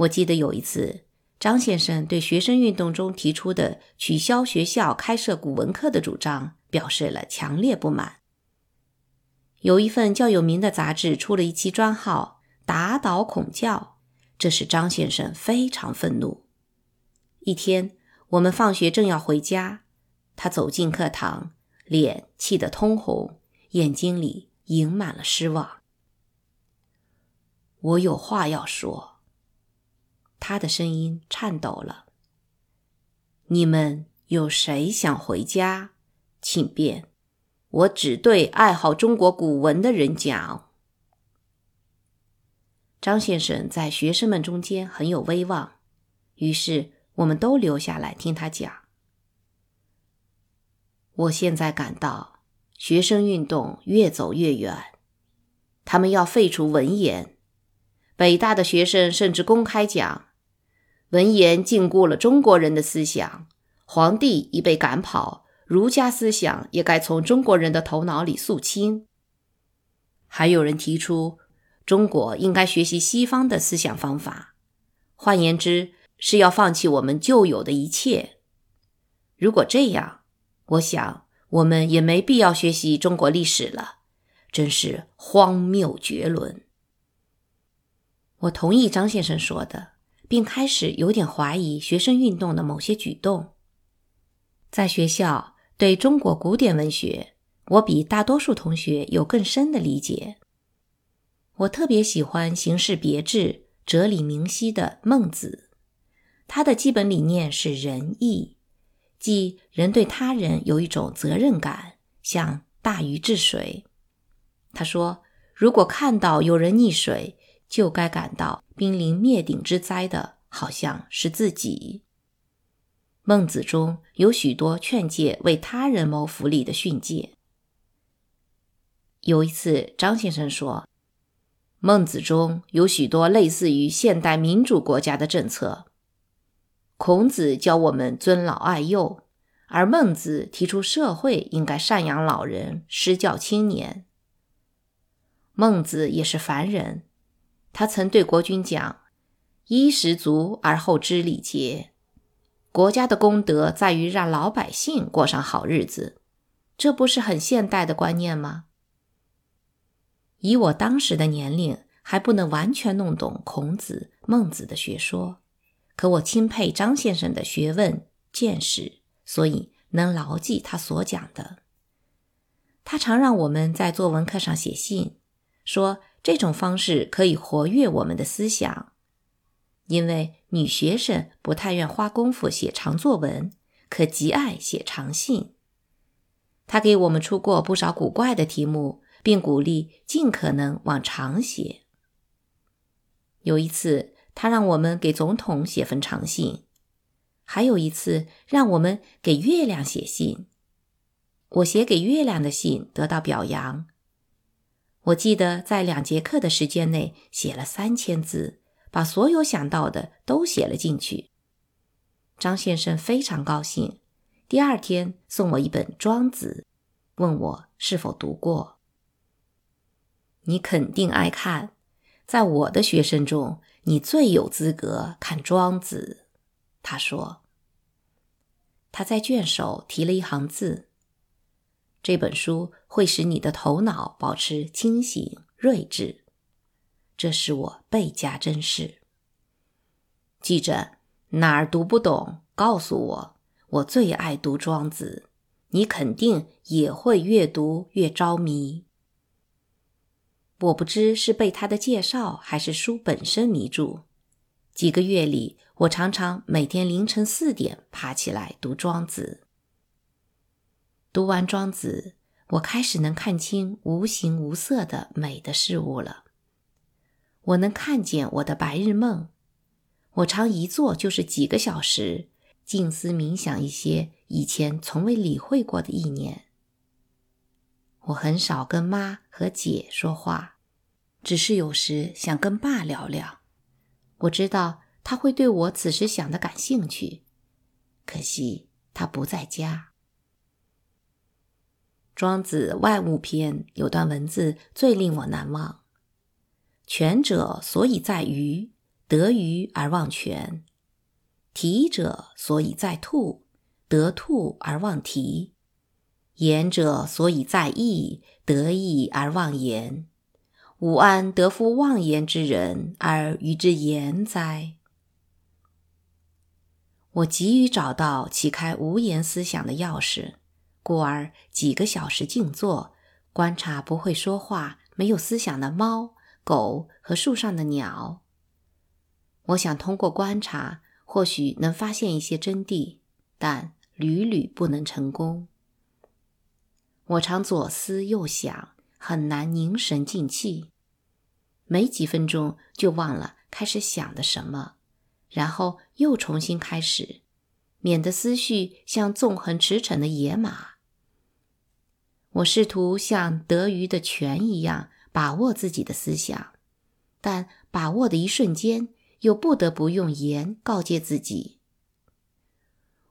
我记得有一次，张先生对学生运动中提出的取消学校开设古文课的主张表示了强烈不满。有一份较有名的杂志出了一期专号“打倒孔教”，这使张先生非常愤怒。一天，我们放学正要回家，他走进课堂，脸气得通红，眼睛里盈满了失望。我有话要说。他的声音颤抖了。你们有谁想回家？请便。我只对爱好中国古文的人讲。张先生在学生们中间很有威望，于是我们都留下来听他讲。我现在感到学生运动越走越远，他们要废除文言。北大的学生甚至公开讲，文言禁锢了中国人的思想。皇帝已被赶跑，儒家思想也该从中国人的头脑里肃清。还有人提出，中国应该学习西方的思想方法，换言之，是要放弃我们旧有的一切。如果这样，我想我们也没必要学习中国历史了，真是荒谬绝伦。我同意张先生说的，并开始有点怀疑学生运动的某些举动。在学校，对中国古典文学，我比大多数同学有更深的理解。我特别喜欢形式别致、哲理明晰的孟子，他的基本理念是仁义，即人对他人有一种责任感，像大禹治水。他说：“如果看到有人溺水，”就该感到濒临灭顶之灾的，好像是自己。孟子中有许多劝诫为他人谋福利的训诫。有一次，张先生说，孟子中有许多类似于现代民主国家的政策。孔子教我们尊老爱幼，而孟子提出社会应该赡养老人、施教青年。孟子也是凡人。他曾对国君讲：“衣食足而后知礼节。”国家的功德在于让老百姓过上好日子，这不是很现代的观念吗？以我当时的年龄，还不能完全弄懂孔子、孟子的学说，可我钦佩张先生的学问见识，所以能牢记他所讲的。他常让我们在作文课上写信，说。这种方式可以活跃我们的思想，因为女学生不太愿花功夫写长作文，可极爱写长信。他给我们出过不少古怪的题目，并鼓励尽可能往长写。有一次，他让我们给总统写封长信；还有一次，让我们给月亮写信。我写给月亮的信得到表扬。我记得在两节课的时间内写了三千字，把所有想到的都写了进去。张先生非常高兴，第二天送我一本《庄子》，问我是否读过。你肯定爱看，在我的学生中，你最有资格看《庄子》。他说，他在卷首提了一行字。这本书会使你的头脑保持清醒睿智，这是我倍加珍视。记着，哪儿读不懂，告诉我。我最爱读《庄子》，你肯定也会越读越着迷。我不知是被他的介绍还是书本身迷住，几个月里，我常常每天凌晨四点爬起来读《庄子》。读完《庄子》，我开始能看清无形无色的美的事物了。我能看见我的白日梦。我常一坐就是几个小时，静思冥想一些以前从未理会过的意念。我很少跟妈和姐说话，只是有时想跟爸聊聊。我知道他会对我此时想的感兴趣，可惜他不在家。庄子外物篇有段文字最令我难忘：“权者所以在于，得鱼而忘泉；提者所以在兔，得兔而忘提；言者所以在意，得意而忘言。吾安得夫忘言之人而与之言哉？我急于找到启开无言思想的钥匙，故而几个小时静坐，观察不会说话、没有思想的猫、狗和树上的鸟。我想通过观察，或许能发现一些真谛，但屡屡不能成功。我常左思右想，很难凝神静气，没几分钟就忘了开始想的什么。然后又重新开始，免得思绪像纵横驰骋的野马。我试图像得鱼的泉一样把握自己的思想，但把握的一瞬间，又不得不用言告诫自己。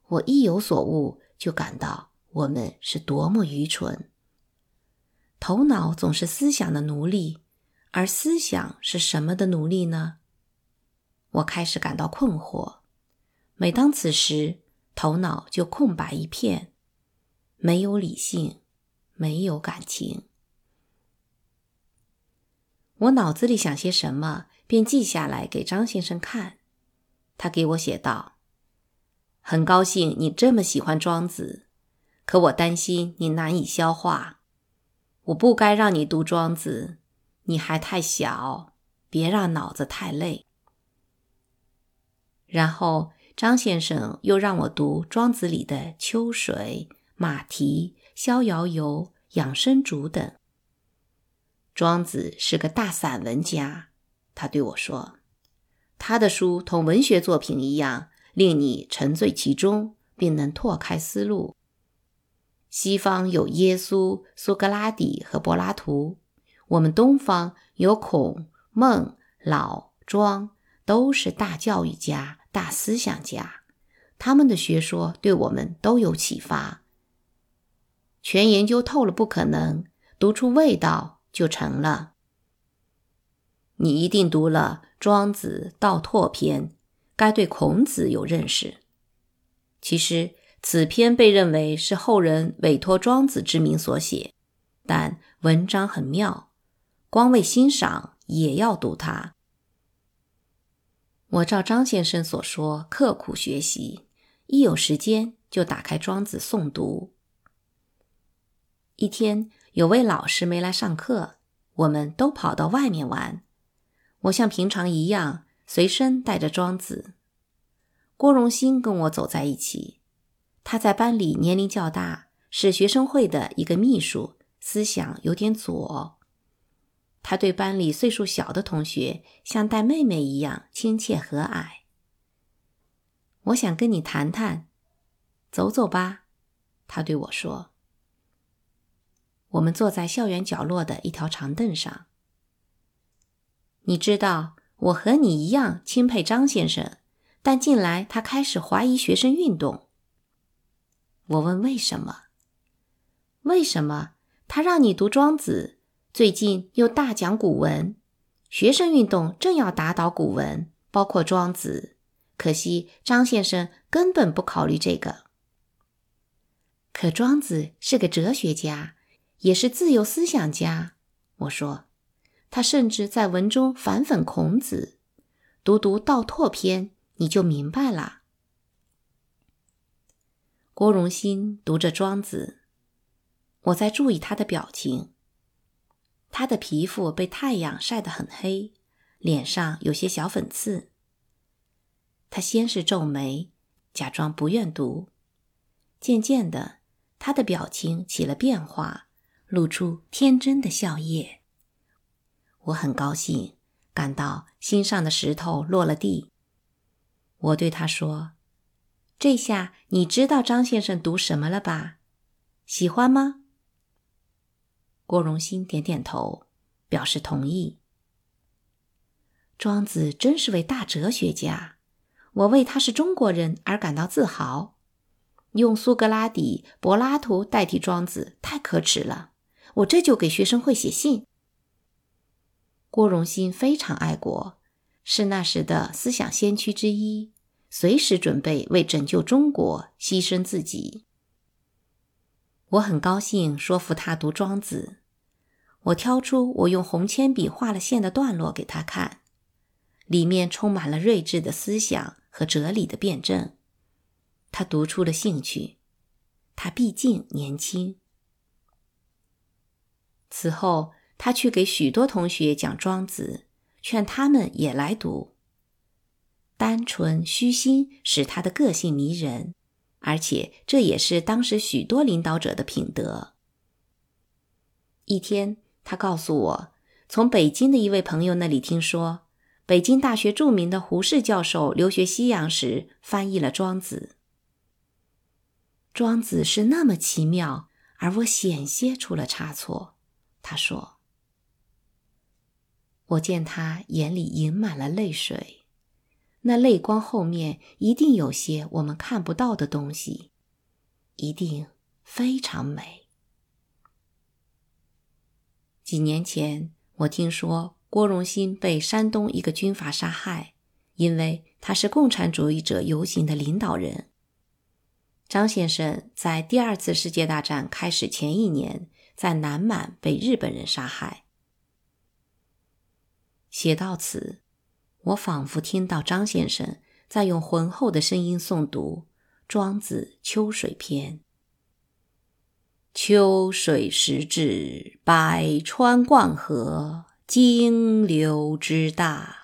我一有所悟，就感到我们是多么愚蠢。头脑总是思想的奴隶，而思想是什么的奴隶呢？我开始感到困惑。每当此时，头脑就空白一片，没有理性，没有感情。我脑子里想些什么，便记下来给张先生看。他给我写道：“很高兴你这么喜欢庄子，可我担心你难以消化。我不该让你读庄子，你还太小，别让脑子太累。”然后，张先生又让我读《庄子》里的《秋水》《马蹄》《逍遥游》《养生主》等。庄子是个大散文家，他对我说：“他的书同文学作品一样，令你沉醉其中，并能拓开思路。西方有耶稣、苏格拉底和柏拉图，我们东方有孔、孟、老、庄，都是大教育家。”大思想家，他们的学说对我们都有启发。全研究透了不可能，读出味道就成了。你一定读了《庄子·道拓篇》，该对孔子有认识。其实此篇被认为是后人委托庄子之名所写，但文章很妙，光为欣赏也要读它。我照张先生所说，刻苦学习，一有时间就打开《庄子》诵读。一天，有位老师没来上课，我们都跑到外面玩。我像平常一样，随身带着《庄子》。郭荣新跟我走在一起，他在班里年龄较大，是学生会的一个秘书，思想有点左。他对班里岁数小的同学像带妹妹一样亲切和蔼。我想跟你谈谈，走走吧，他对我说。我们坐在校园角落的一条长凳上。你知道，我和你一样钦佩张先生，但近来他开始怀疑学生运动。我问为什么？为什么他让你读庄子？最近又大讲古文，学生运动正要打倒古文，包括庄子。可惜张先生根本不考虑这个。可庄子是个哲学家，也是自由思想家。我说，他甚至在文中反讽孔子。读读《道拓篇》，你就明白了。郭荣新读着庄子，我在注意他的表情。他的皮肤被太阳晒得很黑，脸上有些小粉刺。他先是皱眉，假装不愿读，渐渐的，他的表情起了变化，露出天真的笑靥。我很高兴，感到心上的石头落了地。我对他说：“这下你知道张先生读什么了吧？喜欢吗？”郭荣新点点头，表示同意。庄子真是位大哲学家，我为他是中国人而感到自豪。用苏格拉底、柏拉图代替庄子太可耻了，我这就给学生会写信。郭荣新非常爱国，是那时的思想先驱之一，随时准备为拯救中国牺牲自己。我很高兴说服他读《庄子》，我挑出我用红铅笔画了线的段落给他看，里面充满了睿智的思想和哲理的辩证。他读出了兴趣，他毕竟年轻。此后，他去给许多同学讲《庄子》，劝他们也来读。单纯虚心使他的个性迷人，而且这也是当时许多领导者的品德。一天，他告诉我，从北京的一位朋友那里听说，北京大学著名的胡适教授留学西洋时翻译了《庄子》。庄子是那么奇妙，而我险些出了差错。他说：“我见他眼里盈满了泪水，那泪光后面一定有些我们看不到的东西，一定非常美。”几年前，我听说郭荣鑫被山东一个军阀杀害，因为他是共产主义者游行的领导人。张先生在第二次世界大战开始前一年，在南满被日本人杀害。写到此，我仿佛听到张先生在用浑厚的声音诵读《庄子·秋水篇》：“秋水时至，百川贯河，经流之大。